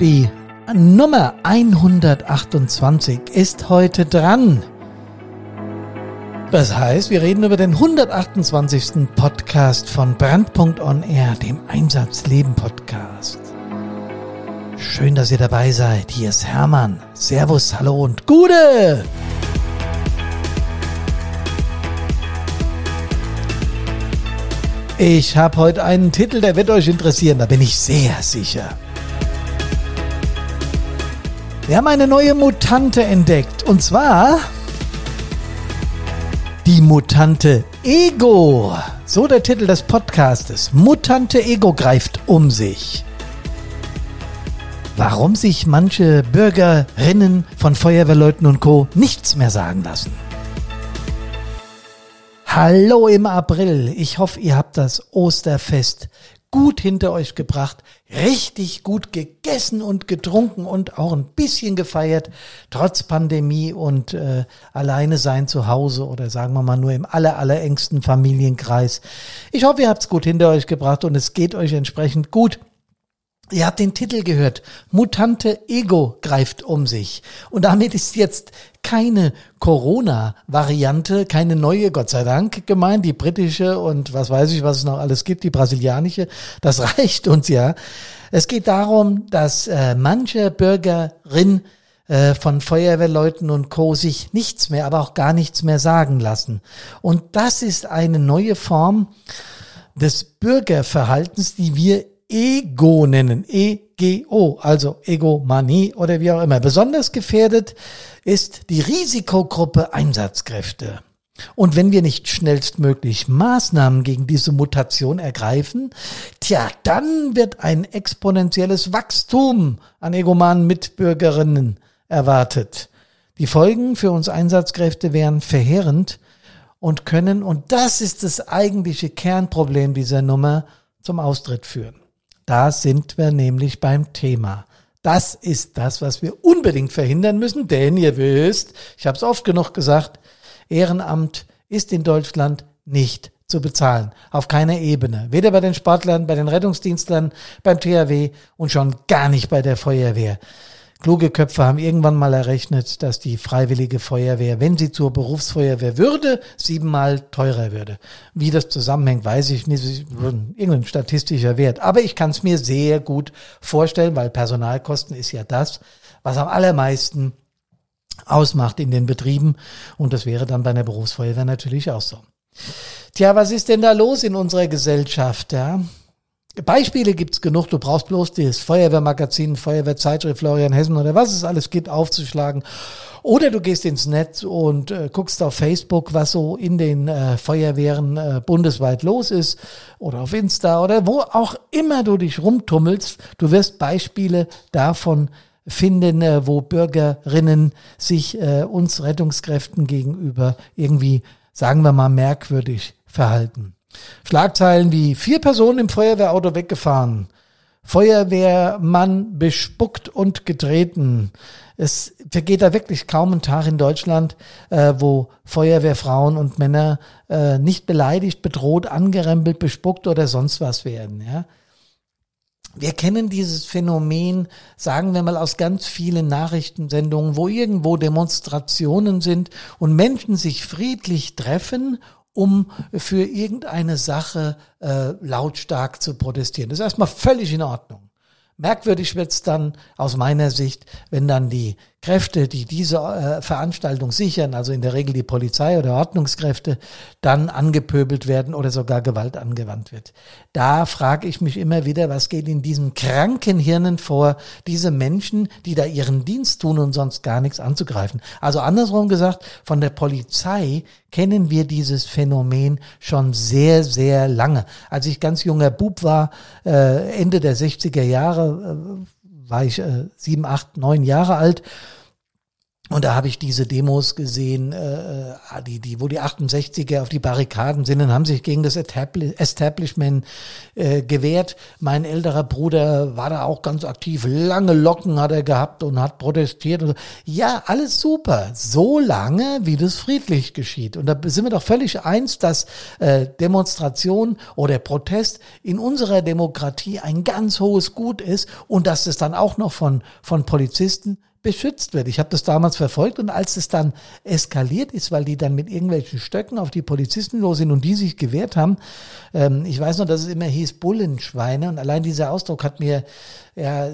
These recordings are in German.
Die Nummer 128 ist heute dran. Das heißt, wir reden über den 128. Podcast von Brandpunkt On Air, dem Einsatzleben Podcast. Schön, dass ihr dabei seid. Hier ist Hermann. Servus, hallo und Gude! Ich habe heute einen Titel, der wird euch interessieren, da bin ich sehr sicher. Wir haben eine neue Mutante entdeckt. Und zwar die Mutante Ego. So der Titel des Podcastes. Mutante Ego greift um sich. Warum sich manche Bürgerinnen von Feuerwehrleuten und Co. nichts mehr sagen lassen. Hallo im April. Ich hoffe, ihr habt das Osterfest gut hinter euch gebracht, richtig gut gegessen und getrunken und auch ein bisschen gefeiert, trotz Pandemie und äh, alleine sein zu Hause oder sagen wir mal nur im aller, aller engsten Familienkreis. Ich hoffe, ihr habt es gut hinter euch gebracht und es geht euch entsprechend gut. Ihr habt den Titel gehört. Mutante Ego greift um sich. Und damit ist jetzt keine Corona-Variante, keine neue, Gott sei Dank, gemeint. Die britische und was weiß ich, was es noch alles gibt, die brasilianische. Das reicht uns ja. Es geht darum, dass äh, manche Bürgerin äh, von Feuerwehrleuten und Co. sich nichts mehr, aber auch gar nichts mehr sagen lassen. Und das ist eine neue Form des Bürgerverhaltens, die wir Ego nennen. E-G-O, also Egomanie oder wie auch immer. Besonders gefährdet ist die Risikogruppe Einsatzkräfte. Und wenn wir nicht schnellstmöglich Maßnahmen gegen diese Mutation ergreifen, tja, dann wird ein exponentielles Wachstum an egomanen Mitbürgerinnen erwartet. Die Folgen für uns Einsatzkräfte wären verheerend und können, und das ist das eigentliche Kernproblem dieser Nummer, zum Austritt führen. Da sind wir nämlich beim Thema. Das ist das, was wir unbedingt verhindern müssen, denn ihr wisst, ich habe es oft genug gesagt, Ehrenamt ist in Deutschland nicht zu bezahlen. Auf keiner Ebene. Weder bei den Sportlern, bei den Rettungsdienstlern, beim THW und schon gar nicht bei der Feuerwehr. Kluge Köpfe haben irgendwann mal errechnet, dass die freiwillige Feuerwehr, wenn sie zur Berufsfeuerwehr würde, siebenmal teurer würde. Wie das zusammenhängt, weiß ich nicht. Irgendein statistischer Wert. Aber ich kann es mir sehr gut vorstellen, weil Personalkosten ist ja das, was am allermeisten ausmacht in den Betrieben. Und das wäre dann bei einer Berufsfeuerwehr natürlich auch so. Tja, was ist denn da los in unserer Gesellschaft? Ja? Beispiele gibt's genug. Du brauchst bloß das Feuerwehrmagazin, Feuerwehrzeitschrift Florian Hessen oder was es alles gibt, aufzuschlagen. Oder du gehst ins Netz und äh, guckst auf Facebook, was so in den äh, Feuerwehren äh, bundesweit los ist. Oder auf Insta oder wo auch immer du dich rumtummelst. Du wirst Beispiele davon finden, äh, wo Bürgerinnen sich äh, uns Rettungskräften gegenüber irgendwie, sagen wir mal, merkwürdig verhalten. Schlagzeilen wie vier Personen im Feuerwehrauto weggefahren. Feuerwehrmann bespuckt und getreten. Es vergeht da wirklich kaum ein Tag in Deutschland, äh, wo Feuerwehrfrauen und Männer äh, nicht beleidigt, bedroht, angerempelt, bespuckt oder sonst was werden. Ja? Wir kennen dieses Phänomen, sagen wir mal, aus ganz vielen Nachrichtensendungen, wo irgendwo Demonstrationen sind und Menschen sich friedlich treffen um für irgendeine Sache äh, lautstark zu protestieren. Das ist erstmal völlig in Ordnung. Merkwürdig wird's dann aus meiner Sicht, wenn dann die Kräfte, die diese äh, Veranstaltung sichern, also in der Regel die Polizei oder Ordnungskräfte, dann angepöbelt werden oder sogar Gewalt angewandt wird. Da frage ich mich immer wieder, was geht in diesen kranken Hirnen vor, diese Menschen, die da ihren Dienst tun und sonst gar nichts anzugreifen. Also andersrum gesagt, von der Polizei kennen wir dieses Phänomen schon sehr, sehr lange. Als ich ganz junger Bub war, äh, Ende der 60er Jahre, äh, war ich äh, sieben, acht, neun Jahre alt. Und da habe ich diese Demos gesehen, äh, äh die, die, wo die 68er auf die Barrikaden sind und haben sich gegen das Establishment äh, gewehrt. Mein älterer Bruder war da auch ganz aktiv. Lange Locken hat er gehabt und hat protestiert. Und so. Ja, alles super. So lange, wie das friedlich geschieht. Und da sind wir doch völlig eins, dass äh, Demonstration oder Protest in unserer Demokratie ein ganz hohes Gut ist und dass es dann auch noch von, von Polizisten beschützt wird. Ich habe das damals verfolgt und als es dann eskaliert ist, weil die dann mit irgendwelchen Stöcken auf die Polizisten los sind und die sich gewehrt haben, ähm, ich weiß noch, dass es immer hieß Bullenschweine und allein dieser Ausdruck hat mir ja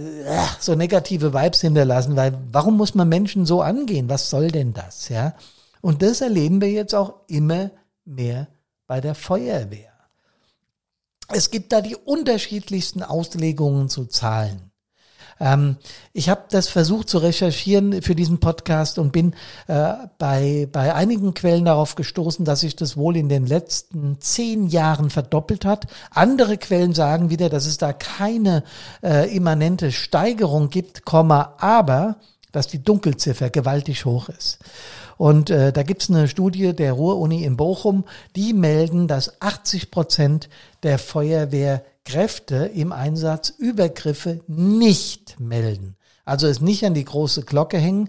so negative Vibes hinterlassen, weil warum muss man Menschen so angehen? Was soll denn das? Ja, und das erleben wir jetzt auch immer mehr bei der Feuerwehr. Es gibt da die unterschiedlichsten Auslegungen zu Zahlen. Ähm, ich habe das versucht zu recherchieren für diesen Podcast und bin äh, bei, bei einigen Quellen darauf gestoßen, dass sich das wohl in den letzten zehn Jahren verdoppelt hat. Andere Quellen sagen wieder, dass es da keine äh, immanente Steigerung gibt, Komma, aber dass die Dunkelziffer gewaltig hoch ist. Und äh, da gibt's eine Studie der Ruhr-Uni in Bochum, die melden, dass 80 Prozent der Feuerwehrkräfte im Einsatz Übergriffe nicht melden. Also es nicht an die große Glocke hängen.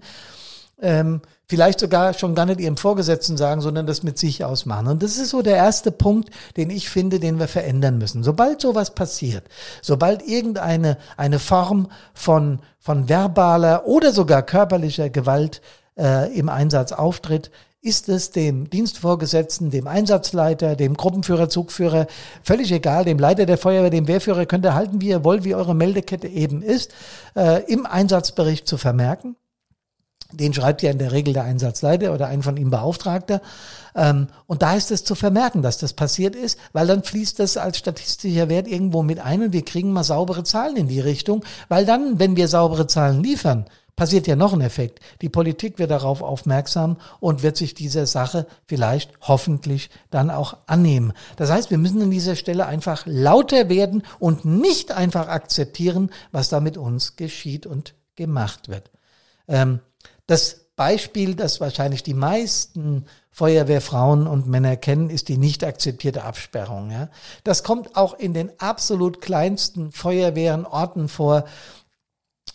Ähm, vielleicht sogar schon gar nicht ihrem Vorgesetzten sagen, sondern das mit sich ausmachen. Und das ist so der erste Punkt, den ich finde, den wir verändern müssen. Sobald sowas passiert, sobald irgendeine eine Form von, von verbaler oder sogar körperlicher Gewalt äh, im Einsatz auftritt, ist es dem Dienstvorgesetzten, dem Einsatzleiter, dem Gruppenführer, Zugführer, völlig egal, dem Leiter der Feuerwehr, dem Wehrführer, könnt ihr halten, wie ihr wollt, wie eure Meldekette eben ist, äh, im Einsatzbericht zu vermerken. Den schreibt ja in der Regel der Einsatzleiter oder ein von ihm Beauftragter. Ähm, und da ist es zu vermerken, dass das passiert ist, weil dann fließt das als statistischer Wert irgendwo mit ein und wir kriegen mal saubere Zahlen in die Richtung, weil dann, wenn wir saubere Zahlen liefern, passiert ja noch ein Effekt. Die Politik wird darauf aufmerksam und wird sich dieser Sache vielleicht hoffentlich dann auch annehmen. Das heißt, wir müssen an dieser Stelle einfach lauter werden und nicht einfach akzeptieren, was da mit uns geschieht und gemacht wird. Ähm, das Beispiel, das wahrscheinlich die meisten Feuerwehrfrauen und Männer kennen, ist die nicht akzeptierte Absperrung. Ja. Das kommt auch in den absolut kleinsten Feuerwehren, Orten vor,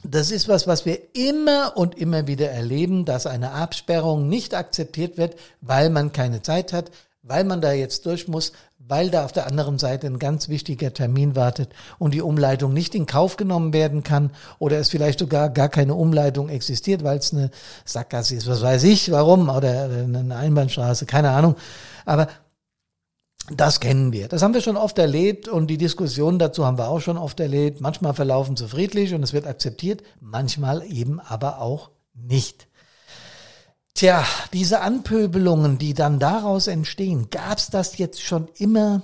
das ist was, was wir immer und immer wieder erleben, dass eine Absperrung nicht akzeptiert wird, weil man keine Zeit hat, weil man da jetzt durch muss, weil da auf der anderen Seite ein ganz wichtiger Termin wartet und die Umleitung nicht in Kauf genommen werden kann oder es vielleicht sogar gar keine Umleitung existiert, weil es eine Sackgasse ist, was weiß ich, warum, oder eine Einbahnstraße, keine Ahnung. Aber das kennen wir. Das haben wir schon oft erlebt und die Diskussionen dazu haben wir auch schon oft erlebt. Manchmal verlaufen sie friedlich und es wird akzeptiert, manchmal eben aber auch nicht. Tja, diese Anpöbelungen, die dann daraus entstehen, gab's das jetzt schon immer?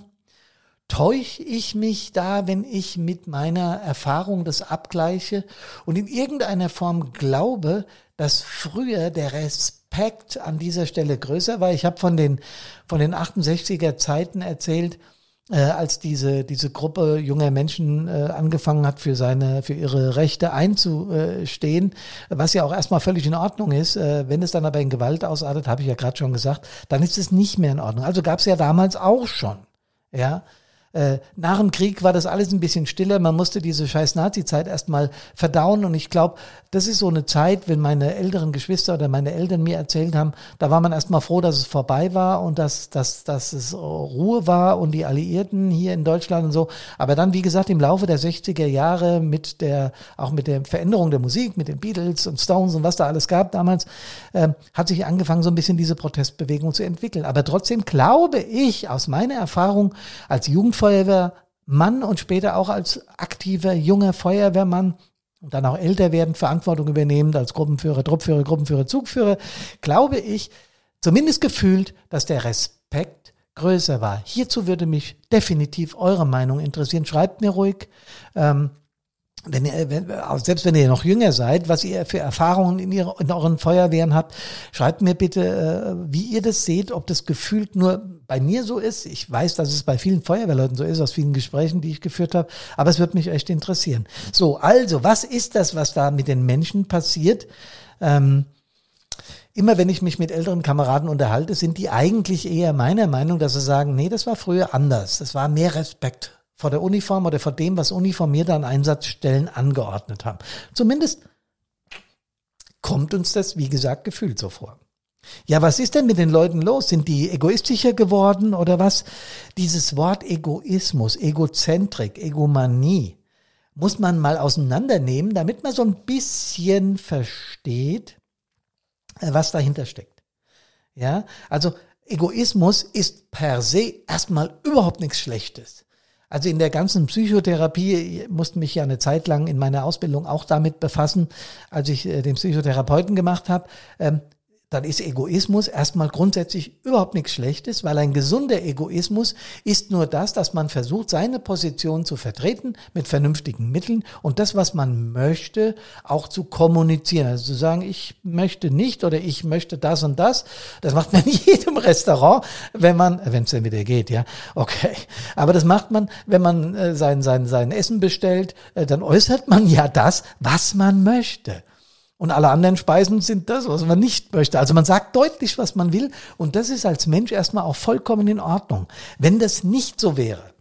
Täusch ich mich da, wenn ich mit meiner Erfahrung das abgleiche und in irgendeiner Form glaube, dass früher der Respekt an dieser Stelle größer war. Ich habe von den, von den 68er Zeiten erzählt, äh, als diese, diese Gruppe junger Menschen äh, angefangen hat, für seine, für ihre Rechte einzustehen, was ja auch erstmal völlig in Ordnung ist. Äh, wenn es dann aber in Gewalt ausartet, habe ich ja gerade schon gesagt, dann ist es nicht mehr in Ordnung. Also gab es ja damals auch schon. Ja, äh, nach dem Krieg war das alles ein bisschen stiller. Man musste diese scheiß Nazi-Zeit erstmal verdauen. Und ich glaube, das ist so eine Zeit, wenn meine älteren Geschwister oder meine Eltern mir erzählt haben, da war man erstmal froh, dass es vorbei war und dass, dass, dass es Ruhe war und die Alliierten hier in Deutschland und so. Aber dann, wie gesagt, im Laufe der 60er Jahre mit der, auch mit der Veränderung der Musik, mit den Beatles und Stones und was da alles gab damals, äh, hat sich angefangen, so ein bisschen diese Protestbewegung zu entwickeln. Aber trotzdem glaube ich aus meiner Erfahrung als Jugendvolk, Feuerwehrmann und später auch als aktiver junger Feuerwehrmann und dann auch älter werden, Verantwortung übernehmend als Gruppenführer, Truppführer, Gruppenführer, Zugführer, glaube ich, zumindest gefühlt, dass der Respekt größer war. Hierzu würde mich definitiv eure Meinung interessieren. Schreibt mir ruhig. Ähm, wenn ihr, wenn, selbst wenn ihr noch jünger seid, was ihr für Erfahrungen in, ihre, in euren Feuerwehren habt, schreibt mir bitte, äh, wie ihr das seht, ob das gefühlt nur bei mir so ist. Ich weiß, dass es bei vielen Feuerwehrleuten so ist, aus vielen Gesprächen, die ich geführt habe, aber es würde mich echt interessieren. So, also, was ist das, was da mit den Menschen passiert? Ähm, immer wenn ich mich mit älteren Kameraden unterhalte, sind die eigentlich eher meiner Meinung, dass sie sagen, nee, das war früher anders. Das war mehr Respekt vor der Uniform oder vor dem, was Uniformierte an Einsatzstellen angeordnet haben. Zumindest kommt uns das, wie gesagt, gefühlt so vor. Ja, was ist denn mit den Leuten los? Sind die egoistischer geworden oder was? Dieses Wort Egoismus, Egozentrik, Egomanie muss man mal auseinandernehmen, damit man so ein bisschen versteht, äh, was dahinter steckt. Ja, also Egoismus ist per se erstmal überhaupt nichts Schlechtes. Also in der ganzen Psychotherapie musste mich ja eine Zeit lang in meiner Ausbildung auch damit befassen, als ich äh, den Psychotherapeuten gemacht habe. Dann ist Egoismus erstmal grundsätzlich überhaupt nichts Schlechtes, weil ein gesunder Egoismus ist nur das, dass man versucht, seine Position zu vertreten mit vernünftigen Mitteln und das, was man möchte, auch zu kommunizieren. Also zu sagen, ich möchte nicht oder ich möchte das und das. Das macht man in jedem Restaurant, wenn man, wenn es denn wieder geht, ja, okay. Aber das macht man, wenn man äh, sein, sein, sein Essen bestellt, äh, dann äußert man ja das, was man möchte. Und alle anderen Speisen sind das, was man nicht möchte. Also man sagt deutlich, was man will. Und das ist als Mensch erstmal auch vollkommen in Ordnung. Wenn das nicht so wäre,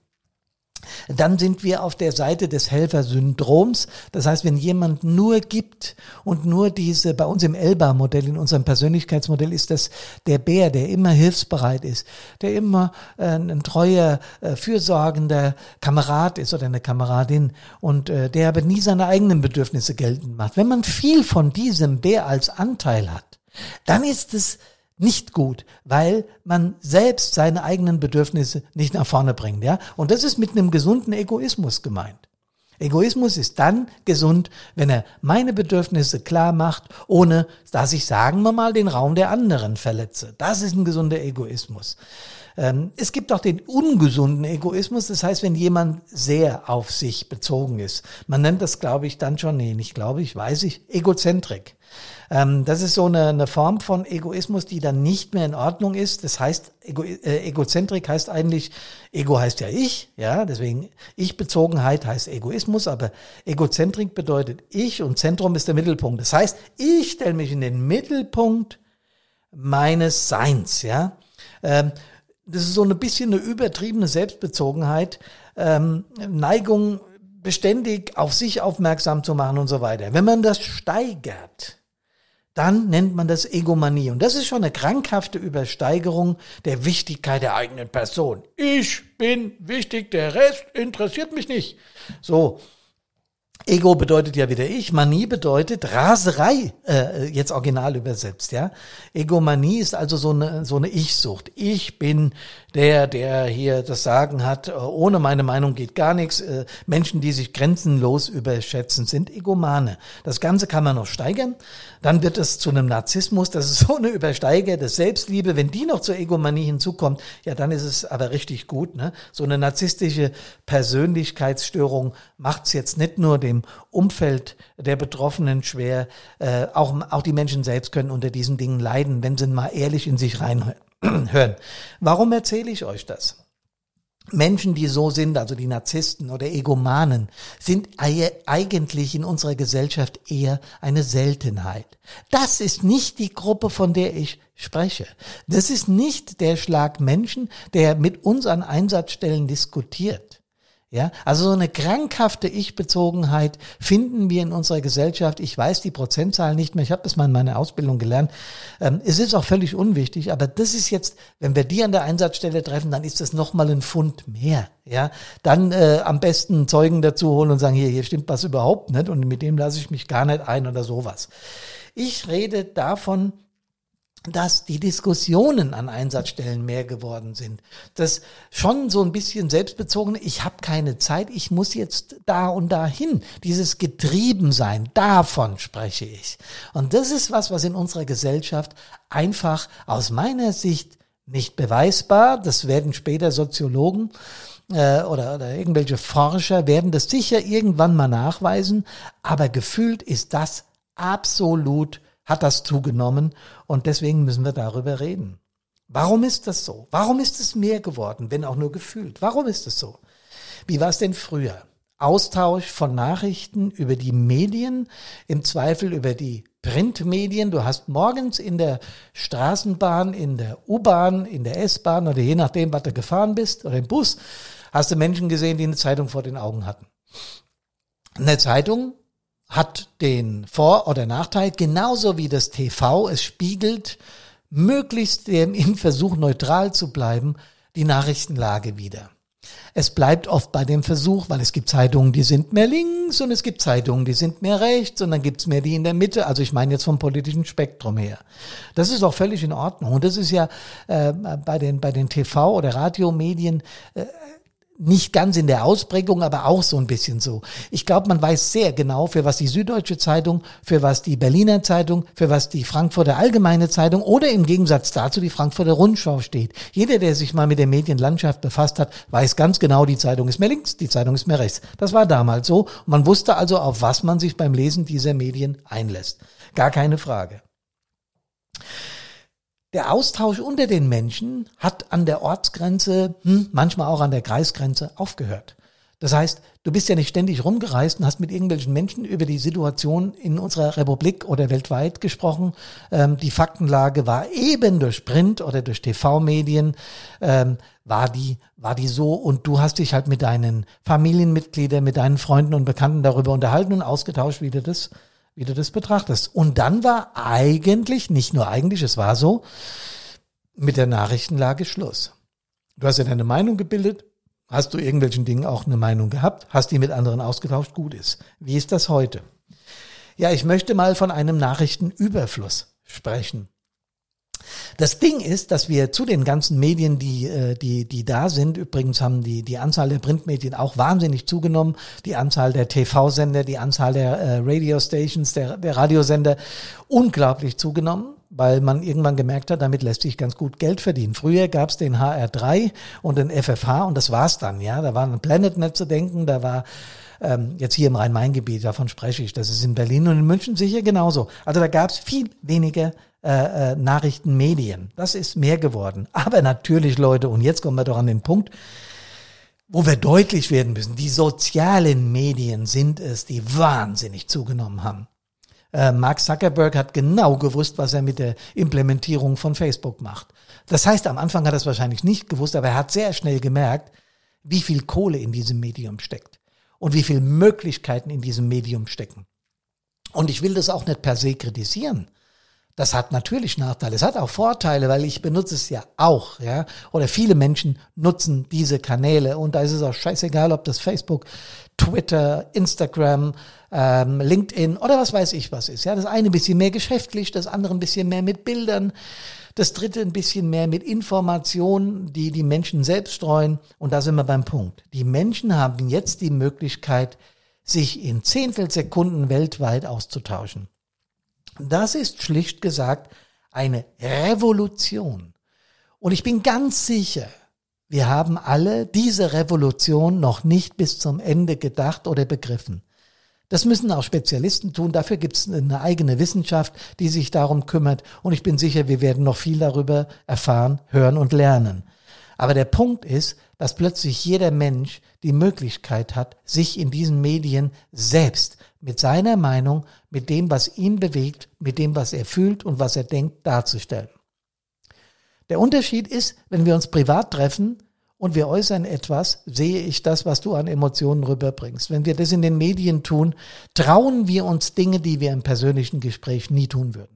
dann sind wir auf der Seite des Helfersyndroms. Das heißt, wenn jemand nur gibt und nur diese, bei uns im Elba-Modell, in unserem Persönlichkeitsmodell ist das der Bär, der immer hilfsbereit ist, der immer äh, ein treuer, äh, fürsorgender Kamerad ist oder eine Kameradin und äh, der aber nie seine eigenen Bedürfnisse geltend macht. Wenn man viel von diesem Bär als Anteil hat, dann ist es nicht gut, weil man selbst seine eigenen Bedürfnisse nicht nach vorne bringt, ja. Und das ist mit einem gesunden Egoismus gemeint. Egoismus ist dann gesund, wenn er meine Bedürfnisse klar macht, ohne dass ich, sagen wir mal, den Raum der anderen verletze. Das ist ein gesunder Egoismus. Ähm, es gibt auch den ungesunden Egoismus, das heißt, wenn jemand sehr auf sich bezogen ist. Man nennt das, glaube ich, dann schon, nee, nicht glaube ich, weiß ich, Egozentrik. Ähm, das ist so eine, eine Form von Egoismus, die dann nicht mehr in Ordnung ist. Das heißt, Ego, äh, Egozentrik heißt eigentlich, Ego heißt ja ich, ja, deswegen Ich-Bezogenheit heißt Egoismus, aber Egozentrik bedeutet ich und Zentrum ist der Mittelpunkt. Das heißt, ich stelle mich in den Mittelpunkt meines Seins, ja. Das ist so ein bisschen eine übertriebene Selbstbezogenheit, ähm, Neigung beständig auf sich aufmerksam zu machen und so weiter. Wenn man das steigert, dann nennt man das Egomanie. Und das ist schon eine krankhafte Übersteigerung der Wichtigkeit der eigenen Person. Ich bin wichtig, der Rest interessiert mich nicht. So, Ego bedeutet ja wieder ich, Manie bedeutet Raserei, äh, jetzt original übersetzt, ja. Egomanie ist also so eine, so eine Ich-Sucht. Ich bin der, der hier das Sagen hat, äh, ohne meine Meinung geht gar nichts. Äh, Menschen, die sich grenzenlos überschätzen, sind Egomane. Das Ganze kann man noch steigern. Dann wird es zu einem Narzissmus. Das ist so eine übersteigerte Selbstliebe. Wenn die noch zur Egomanie hinzukommt, ja, dann ist es aber richtig gut. Ne? So eine narzisstische Persönlichkeitsstörung macht es jetzt nicht nur dem Umfeld der Betroffenen schwer. Äh, auch, auch die Menschen selbst können unter diesen Dingen leiden, wenn sie mal ehrlich in sich reinhören. Warum erzähle ich euch das? Menschen, die so sind, also die Narzissten oder Egomanen, sind eigentlich in unserer Gesellschaft eher eine Seltenheit. Das ist nicht die Gruppe, von der ich spreche. Das ist nicht der Schlag Menschen, der mit uns an Einsatzstellen diskutiert. Ja, also so eine krankhafte Ich-Bezogenheit finden wir in unserer Gesellschaft. Ich weiß die Prozentzahl nicht mehr. Ich habe das mal in meiner Ausbildung gelernt. Ähm, es ist auch völlig unwichtig, aber das ist jetzt, wenn wir die an der Einsatzstelle treffen, dann ist das nochmal ein Pfund mehr. Ja, dann äh, am besten Zeugen dazu holen und sagen, hier, hier stimmt was überhaupt nicht und mit dem lasse ich mich gar nicht ein oder sowas. Ich rede davon, dass die Diskussionen an Einsatzstellen mehr geworden sind. Das schon so ein bisschen selbstbezogen, ich habe keine Zeit, ich muss jetzt da und dahin. Dieses Getriebensein, davon spreche ich. Und das ist was, was in unserer Gesellschaft einfach aus meiner Sicht nicht beweisbar, das werden später Soziologen äh, oder, oder irgendwelche Forscher werden das sicher irgendwann mal nachweisen, aber gefühlt ist das absolut hat das zugenommen und deswegen müssen wir darüber reden. Warum ist das so? Warum ist es mehr geworden, wenn auch nur gefühlt? Warum ist es so? Wie war es denn früher? Austausch von Nachrichten über die Medien, im Zweifel über die Printmedien. Du hast morgens in der Straßenbahn, in der U-Bahn, in der S-Bahn oder je nachdem, was du gefahren bist oder im Bus, hast du Menschen gesehen, die eine Zeitung vor den Augen hatten. Eine Zeitung hat den Vor- oder Nachteil, genauso wie das TV. Es spiegelt möglichst im Versuch neutral zu bleiben, die Nachrichtenlage wieder. Es bleibt oft bei dem Versuch, weil es gibt Zeitungen, die sind mehr links und es gibt Zeitungen, die sind mehr rechts und dann gibt's mehr die in der Mitte. Also ich meine jetzt vom politischen Spektrum her. Das ist auch völlig in Ordnung. Und das ist ja äh, bei den, bei den TV- oder Radiomedien äh, nicht ganz in der Ausprägung, aber auch so ein bisschen so. Ich glaube, man weiß sehr genau, für was die Süddeutsche Zeitung, für was die Berliner Zeitung, für was die Frankfurter Allgemeine Zeitung oder im Gegensatz dazu die Frankfurter Rundschau steht. Jeder, der sich mal mit der Medienlandschaft befasst hat, weiß ganz genau, die Zeitung ist mehr links, die Zeitung ist mehr rechts. Das war damals so. Man wusste also, auf was man sich beim Lesen dieser Medien einlässt. Gar keine Frage. Der Austausch unter den Menschen hat an der Ortsgrenze, hm, manchmal auch an der Kreisgrenze aufgehört. Das heißt, du bist ja nicht ständig rumgereist und hast mit irgendwelchen Menschen über die Situation in unserer Republik oder weltweit gesprochen. Ähm, die Faktenlage war eben durch Print oder durch TV-Medien, ähm, war die, war die so und du hast dich halt mit deinen Familienmitgliedern, mit deinen Freunden und Bekannten darüber unterhalten und ausgetauscht, wie du das wie du das betrachtest. Und dann war eigentlich, nicht nur eigentlich, es war so, mit der Nachrichtenlage Schluss. Du hast ja deine Meinung gebildet, hast du irgendwelchen Dingen auch eine Meinung gehabt, hast die mit anderen ausgetauscht, gut ist. Wie ist das heute? Ja, ich möchte mal von einem Nachrichtenüberfluss sprechen. Das Ding ist, dass wir zu den ganzen Medien, die, äh, die, die da sind, übrigens haben die, die Anzahl der Printmedien auch wahnsinnig zugenommen, die Anzahl der TV-Sender, die Anzahl der äh, Radio-Stations, der, der Radiosender unglaublich zugenommen weil man irgendwann gemerkt hat, damit lässt sich ganz gut Geld verdienen. Früher gab es den HR3 und den FFH und das war's dann, ja. Da war ein PlanetNet zu denken, da war ähm, jetzt hier im Rhein-Main-Gebiet, davon spreche ich, das ist in Berlin und in München sicher genauso. Also da gab es viel weniger äh, äh, Nachrichtenmedien. Das ist mehr geworden. Aber natürlich, Leute, und jetzt kommen wir doch an den Punkt, wo wir deutlich werden müssen, die sozialen Medien sind es, die wahnsinnig zugenommen haben. Äh, Mark Zuckerberg hat genau gewusst, was er mit der Implementierung von Facebook macht. Das heißt, am Anfang hat er es wahrscheinlich nicht gewusst, aber er hat sehr schnell gemerkt, wie viel Kohle in diesem Medium steckt und wie viel Möglichkeiten in diesem Medium stecken. Und ich will das auch nicht per se kritisieren. Das hat natürlich Nachteile. Es hat auch Vorteile, weil ich benutze es ja auch, ja. Oder viele Menschen nutzen diese Kanäle und da ist es auch scheißegal, ob das Facebook, Twitter, Instagram, ähm, LinkedIn oder was weiß ich was ist. Ja, das eine ein bisschen mehr geschäftlich, das andere ein bisschen mehr mit Bildern, das dritte ein bisschen mehr mit Informationen, die die Menschen selbst streuen. Und da sind wir beim Punkt. Die Menschen haben jetzt die Möglichkeit, sich in Zehntelsekunden weltweit auszutauschen. Das ist schlicht gesagt eine Revolution. Und ich bin ganz sicher, wir haben alle diese Revolution noch nicht bis zum Ende gedacht oder begriffen. Das müssen auch Spezialisten tun. Dafür gibt es eine eigene Wissenschaft, die sich darum kümmert. Und ich bin sicher, wir werden noch viel darüber erfahren, hören und lernen. Aber der Punkt ist, dass plötzlich jeder Mensch die Möglichkeit hat, sich in diesen Medien selbst mit seiner Meinung, mit dem, was ihn bewegt, mit dem, was er fühlt und was er denkt, darzustellen. Der Unterschied ist, wenn wir uns privat treffen und wir äußern etwas, sehe ich das, was du an Emotionen rüberbringst. Wenn wir das in den Medien tun, trauen wir uns Dinge, die wir im persönlichen Gespräch nie tun würden.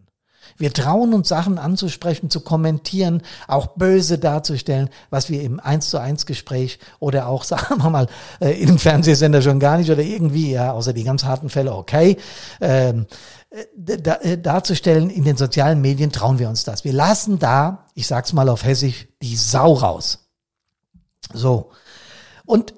Wir trauen uns Sachen anzusprechen, zu kommentieren, auch böse darzustellen, was wir im eins zu eins Gespräch oder auch, sagen wir mal, äh, im Fernsehsender schon gar nicht oder irgendwie, ja, außer die ganz harten Fälle, okay. Ähm, äh, da, äh, darzustellen in den sozialen Medien trauen wir uns das. Wir lassen da, ich sag's mal auf Hessisch, die Sau raus. So. Und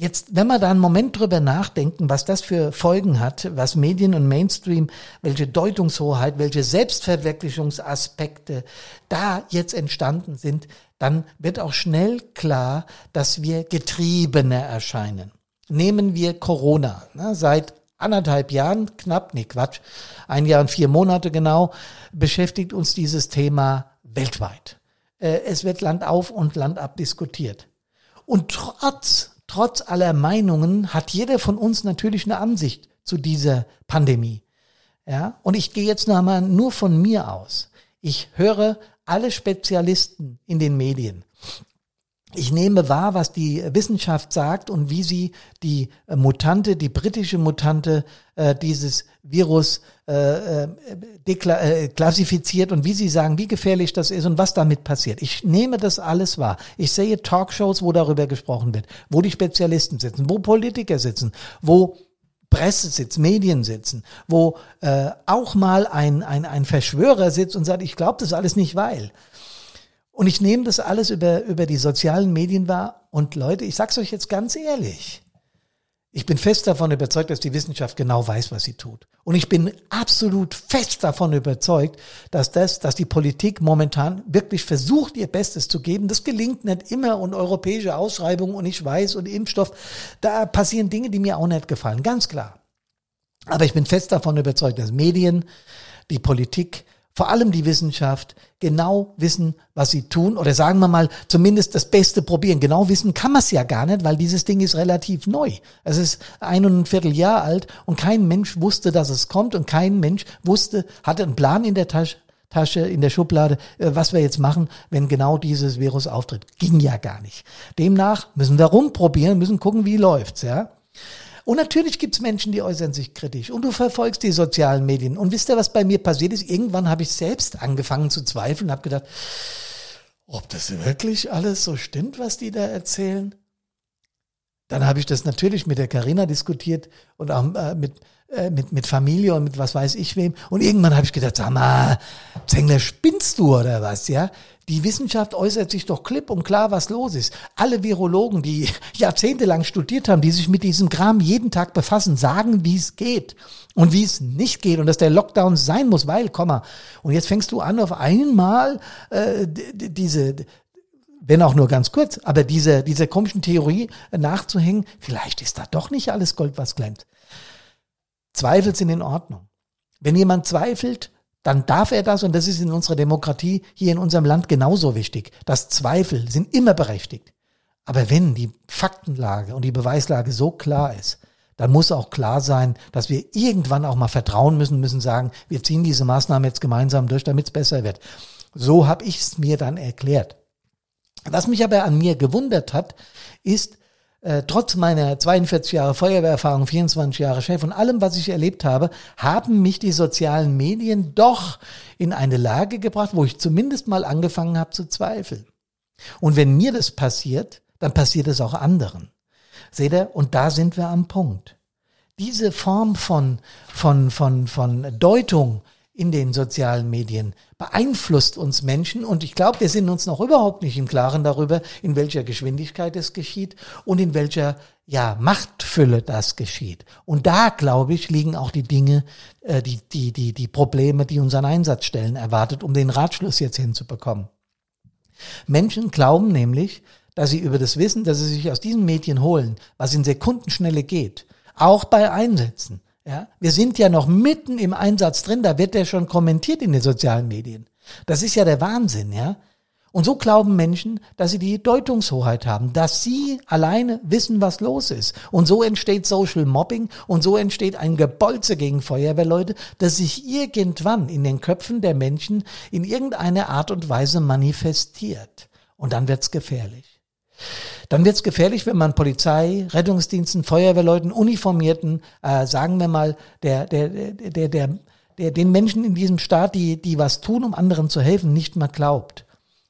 Jetzt, wenn wir da einen Moment drüber nachdenken, was das für Folgen hat, was Medien und Mainstream, welche Deutungshoheit, welche Selbstverwirklichungsaspekte da jetzt entstanden sind, dann wird auch schnell klar, dass wir getriebener erscheinen. Nehmen wir Corona. Ne, seit anderthalb Jahren, knapp, nee, Quatsch, ein Jahr und vier Monate genau, beschäftigt uns dieses Thema weltweit. Äh, es wird Land auf und Land ab diskutiert. Und trotz trotz aller Meinungen hat jeder von uns natürlich eine Ansicht zu dieser Pandemie. Ja, und ich gehe jetzt nochmal nur von mir aus. Ich höre alle Spezialisten in den Medien. Ich nehme wahr, was die Wissenschaft sagt und wie sie die Mutante, die britische Mutante äh, dieses Virus äh, äh, äh, klassifiziert und wie sie sagen, wie gefährlich das ist und was damit passiert. Ich nehme das alles wahr. Ich sehe Talkshows, wo darüber gesprochen wird, wo die Spezialisten sitzen, wo Politiker sitzen, wo Presse sitzt, Medien sitzen, wo äh, auch mal ein, ein, ein Verschwörer sitzt und sagt, ich glaube das alles nicht, weil. Und ich nehme das alles über, über die sozialen Medien wahr. Und Leute, ich sag's euch jetzt ganz ehrlich. Ich bin fest davon überzeugt, dass die Wissenschaft genau weiß, was sie tut. Und ich bin absolut fest davon überzeugt, dass das, dass die Politik momentan wirklich versucht, ihr Bestes zu geben. Das gelingt nicht immer und europäische Ausschreibungen und ich weiß und Impfstoff, da passieren Dinge, die mir auch nicht gefallen. Ganz klar. Aber ich bin fest davon überzeugt, dass Medien, die Politik, vor allem die Wissenschaft, genau wissen, was sie tun oder sagen wir mal zumindest das Beste probieren. Genau wissen kann man es ja gar nicht, weil dieses Ding ist relativ neu. Es ist ein und ein Vierteljahr alt und kein Mensch wusste, dass es kommt und kein Mensch wusste, hatte einen Plan in der Tasche, Tasche in der Schublade, äh, was wir jetzt machen, wenn genau dieses Virus auftritt. Ging ja gar nicht. Demnach müssen wir rumprobieren, müssen gucken, wie läuft's, ja. Und natürlich gibt's Menschen, die äußern sich kritisch. Und du verfolgst die sozialen Medien. Und wisst ihr, was bei mir passiert ist? Irgendwann habe ich selbst angefangen zu zweifeln, habe gedacht, ob das wirklich alles so stimmt, was die da erzählen. Dann habe ich das natürlich mit der Karina diskutiert und auch äh, mit, äh, mit, mit Familie und mit was weiß ich wem. Und irgendwann habe ich gedacht, sag mal, Zengler, spinnst du oder was, ja? Die Wissenschaft äußert sich doch klipp und klar, was los ist. Alle Virologen, die jahrzehntelang studiert haben, die sich mit diesem Kram jeden Tag befassen, sagen, wie es geht und wie es nicht geht und dass der Lockdown sein muss, weil, Komma. Und jetzt fängst du an, auf einmal äh, diese wenn auch nur ganz kurz, aber diese, diese komischen Theorie nachzuhängen, vielleicht ist da doch nicht alles Gold, was glänzt. Zweifel sind in Ordnung. Wenn jemand zweifelt, dann darf er das und das ist in unserer Demokratie hier in unserem Land genauso wichtig. Das Zweifel sind immer berechtigt. Aber wenn die Faktenlage und die Beweislage so klar ist, dann muss auch klar sein, dass wir irgendwann auch mal vertrauen müssen, müssen sagen, wir ziehen diese Maßnahmen jetzt gemeinsam durch, damit es besser wird. So habe ich es mir dann erklärt. Was mich aber an mir gewundert hat, ist, äh, trotz meiner 42 Jahre Feuerwehrerfahrung, 24 Jahre Chef und allem, was ich erlebt habe, haben mich die sozialen Medien doch in eine Lage gebracht, wo ich zumindest mal angefangen habe zu zweifeln. Und wenn mir das passiert, dann passiert es auch anderen. Seht ihr? Und da sind wir am Punkt. Diese Form von, von, von, von Deutung, in den sozialen Medien beeinflusst uns Menschen und ich glaube, wir sind uns noch überhaupt nicht im Klaren darüber, in welcher Geschwindigkeit es geschieht und in welcher ja, Machtfülle das geschieht. Und da, glaube ich, liegen auch die Dinge, äh, die, die, die, die Probleme, die unseren Einsatzstellen erwartet, um den Ratschluss jetzt hinzubekommen. Menschen glauben nämlich, dass sie über das Wissen, das sie sich aus diesen Medien holen, was in Sekundenschnelle geht, auch bei Einsätzen, ja, wir sind ja noch mitten im Einsatz drin, da wird der schon kommentiert in den sozialen Medien. Das ist ja der Wahnsinn, ja. Und so glauben Menschen, dass sie die Deutungshoheit haben, dass sie alleine wissen, was los ist. Und so entsteht Social Mobbing und so entsteht ein Gebolze gegen Feuerwehrleute, das sich irgendwann in den Köpfen der Menschen in irgendeiner Art und Weise manifestiert. Und dann wird's gefährlich. Dann wird es gefährlich, wenn man Polizei, Rettungsdiensten, Feuerwehrleuten, Uniformierten, äh, sagen wir mal, der, der, der, der, der, den Menschen in diesem Staat, die, die was tun, um anderen zu helfen, nicht mehr glaubt.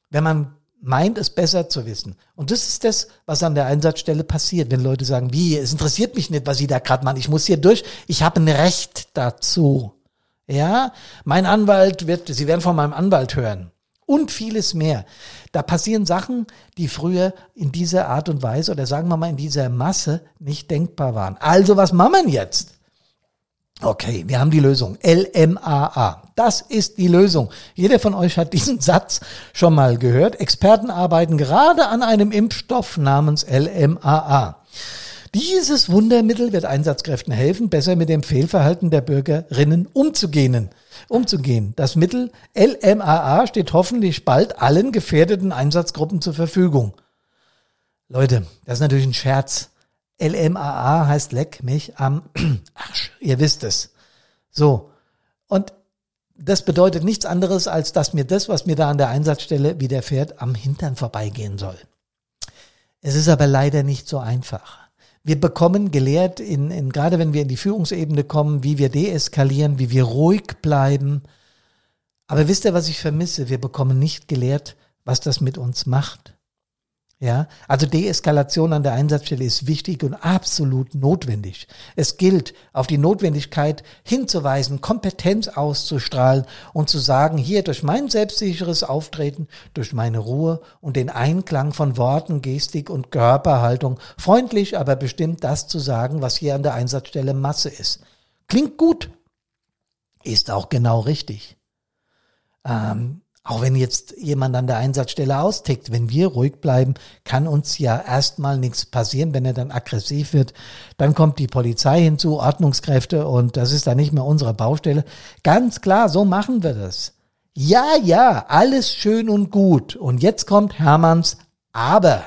Wenn man meint, es besser zu wissen. Und das ist das, was an der Einsatzstelle passiert, wenn Leute sagen, wie, es interessiert mich nicht, was Sie da gerade machen, ich muss hier durch, ich habe ein Recht dazu. Ja, mein Anwalt wird, Sie werden von meinem Anwalt hören und vieles mehr. Da passieren Sachen, die früher in dieser Art und Weise oder sagen wir mal in dieser Masse nicht denkbar waren. Also was machen wir jetzt? Okay, wir haben die Lösung. LMAA. Das ist die Lösung. Jeder von euch hat diesen Satz schon mal gehört. Experten arbeiten gerade an einem Impfstoff namens LMAA. Dieses Wundermittel wird Einsatzkräften helfen, besser mit dem Fehlverhalten der Bürgerinnen umzugehen umzugehen. Das Mittel LMAA steht hoffentlich bald allen gefährdeten Einsatzgruppen zur Verfügung. Leute, das ist natürlich ein Scherz. LMAA heißt leck mich am Arsch. Ihr wisst es. So. Und das bedeutet nichts anderes, als dass mir das, was mir da an der Einsatzstelle widerfährt, am Hintern vorbeigehen soll. Es ist aber leider nicht so einfach. Wir bekommen gelehrt, in, in, gerade wenn wir in die Führungsebene kommen, wie wir deeskalieren, wie wir ruhig bleiben. Aber wisst ihr, was ich vermisse? Wir bekommen nicht gelehrt, was das mit uns macht. Ja, also Deeskalation an der Einsatzstelle ist wichtig und absolut notwendig. Es gilt, auf die Notwendigkeit hinzuweisen, Kompetenz auszustrahlen und zu sagen, hier durch mein selbstsicheres Auftreten, durch meine Ruhe und den Einklang von Worten, Gestik und Körperhaltung, freundlich, aber bestimmt das zu sagen, was hier an der Einsatzstelle Masse ist. Klingt gut, ist auch genau richtig. Ähm, auch wenn jetzt jemand an der Einsatzstelle austickt, wenn wir ruhig bleiben, kann uns ja erstmal nichts passieren. Wenn er dann aggressiv wird, dann kommt die Polizei hinzu, Ordnungskräfte und das ist dann nicht mehr unsere Baustelle. Ganz klar, so machen wir das. Ja, ja, alles schön und gut. Und jetzt kommt Hermanns Aber.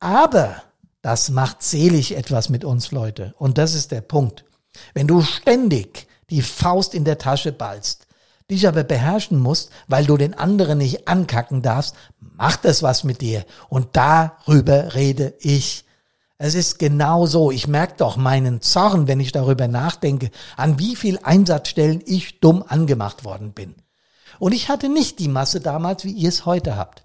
Aber das macht selig etwas mit uns, Leute. Und das ist der Punkt. Wenn du ständig die Faust in der Tasche ballst, dich aber beherrschen musst, weil du den anderen nicht ankacken darfst, macht es was mit dir. Und darüber rede ich. Es ist genau so. Ich merke doch meinen Zorn, wenn ich darüber nachdenke, an wie viel Einsatzstellen ich dumm angemacht worden bin. Und ich hatte nicht die Masse damals, wie ihr es heute habt.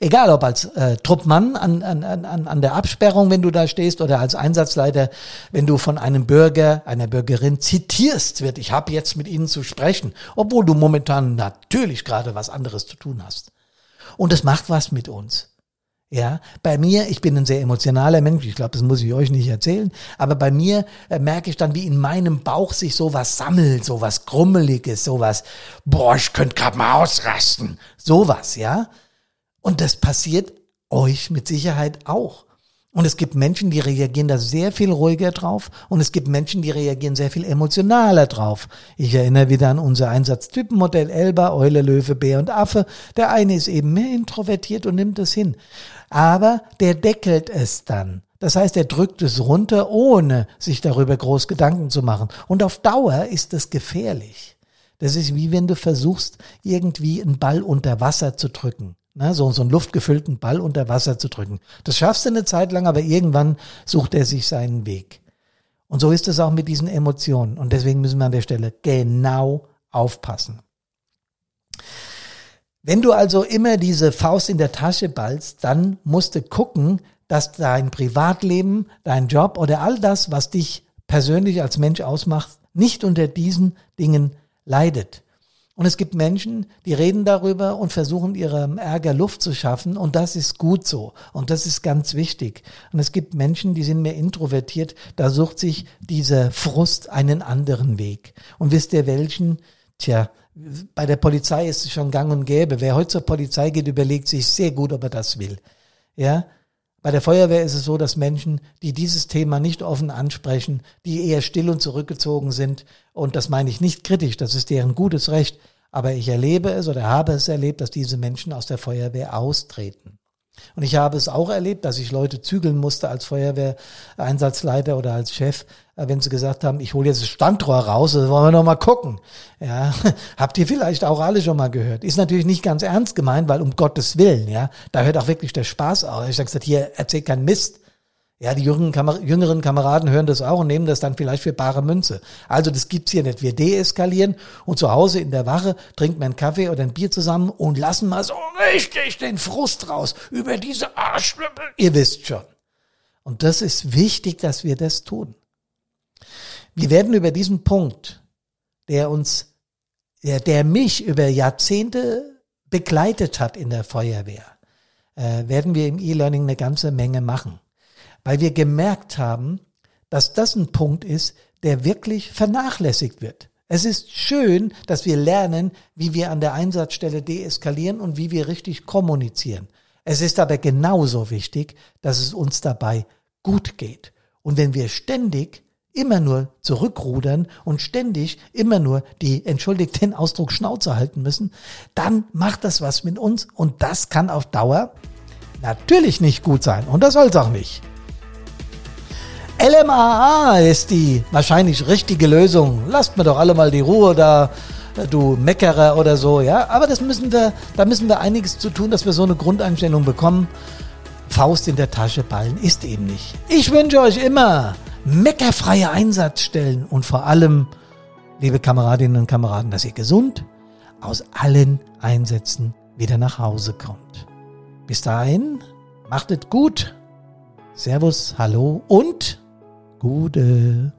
Egal ob als äh, Truppmann an, an, an, an der Absperrung, wenn du da stehst, oder als Einsatzleiter, wenn du von einem Bürger, einer Bürgerin zitierst wird, ich habe jetzt mit ihnen zu sprechen, obwohl du momentan natürlich gerade was anderes zu tun hast. Und es macht was mit uns. Ja, bei mir, ich bin ein sehr emotionaler Mensch, ich glaube, das muss ich euch nicht erzählen, aber bei mir äh, merke ich dann, wie in meinem Bauch sich sowas sammelt, sowas Grummeliges, sowas, boah, ich könnte gerade mal ausrasten, sowas, ja. Und das passiert euch mit Sicherheit auch. Und es gibt Menschen, die reagieren da sehr viel ruhiger drauf und es gibt Menschen, die reagieren sehr viel emotionaler drauf. Ich erinnere wieder an unser Einsatztypenmodell Elba, Eule, Löwe, Bär und Affe. Der eine ist eben mehr introvertiert und nimmt es hin. Aber der deckelt es dann. Das heißt, er drückt es runter, ohne sich darüber groß Gedanken zu machen. Und auf Dauer ist es gefährlich. Das ist wie wenn du versuchst, irgendwie einen Ball unter Wasser zu drücken ne, so, so einen luftgefüllten Ball unter Wasser zu drücken. Das schaffst du eine Zeit lang, aber irgendwann sucht er sich seinen Weg. Und so ist es auch mit diesen Emotionen. Und deswegen müssen wir an der Stelle genau aufpassen. Wenn du also immer diese Faust in der Tasche ballst, dann musst du gucken, dass dein Privatleben, dein Job oder all das, was dich persönlich als Mensch ausmacht, nicht unter diesen Dingen leidet. Und es gibt Menschen, die reden darüber und versuchen ihrem Ärger Luft zu schaffen und das ist gut so und das ist ganz wichtig. Und es gibt Menschen, die sind mehr introvertiert, da sucht sich dieser Frust einen anderen Weg. Und wisst ihr welchen? Tja, bei der Polizei ist es schon gang und gäbe. Wer heute zur Polizei geht, überlegt sich sehr gut, ob er das will. Ja, bei der Feuerwehr ist es so, dass Menschen, die dieses Thema nicht offen ansprechen, die eher still und zurückgezogen sind, und das meine ich nicht kritisch, das ist deren gutes Recht, aber ich erlebe es oder habe es erlebt, dass diese Menschen aus der Feuerwehr austreten. Und ich habe es auch erlebt, dass ich Leute zügeln musste als Feuerwehreinsatzleiter oder als Chef, wenn sie gesagt haben, ich hole jetzt das Standrohr raus, das wollen wir noch mal gucken. Ja, habt ihr vielleicht auch alle schon mal gehört. Ist natürlich nicht ganz ernst gemeint, weil um Gottes Willen, ja, da hört auch wirklich der Spaß auf. Ich habe gesagt, hier erzähl keinen Mist. Ja, die jüngeren, Kamer jüngeren Kameraden hören das auch und nehmen das dann vielleicht für bare Münze. Also das gibt's hier nicht. Wir deeskalieren und zu Hause in der Wache trinken wir einen Kaffee oder ein Bier zusammen und lassen mal so richtig den Frust raus über diese Arschlüppel. Ihr wisst schon. Und das ist wichtig, dass wir das tun. Wir werden über diesen Punkt, der uns, der, der mich über Jahrzehnte begleitet hat in der Feuerwehr, äh, werden wir im E-Learning eine ganze Menge machen weil wir gemerkt haben, dass das ein Punkt ist, der wirklich vernachlässigt wird. Es ist schön, dass wir lernen, wie wir an der Einsatzstelle deeskalieren und wie wir richtig kommunizieren. Es ist aber genauso wichtig, dass es uns dabei gut geht. Und wenn wir ständig immer nur zurückrudern und ständig immer nur die, entschuldigt den Ausdruck, Schnauze halten müssen, dann macht das was mit uns und das kann auf Dauer natürlich nicht gut sein und das soll es auch nicht. LMAA ist die wahrscheinlich richtige Lösung. Lasst mir doch alle mal die Ruhe da, du Meckerer oder so, ja. Aber das müssen wir, da müssen wir einiges zu tun, dass wir so eine Grundeinstellung bekommen. Faust in der Tasche ballen ist eben nicht. Ich wünsche euch immer meckerfreie Einsatzstellen und vor allem, liebe Kameradinnen und Kameraden, dass ihr gesund aus allen Einsätzen wieder nach Hause kommt. Bis dahin, macht es gut. Servus, hallo und Gude.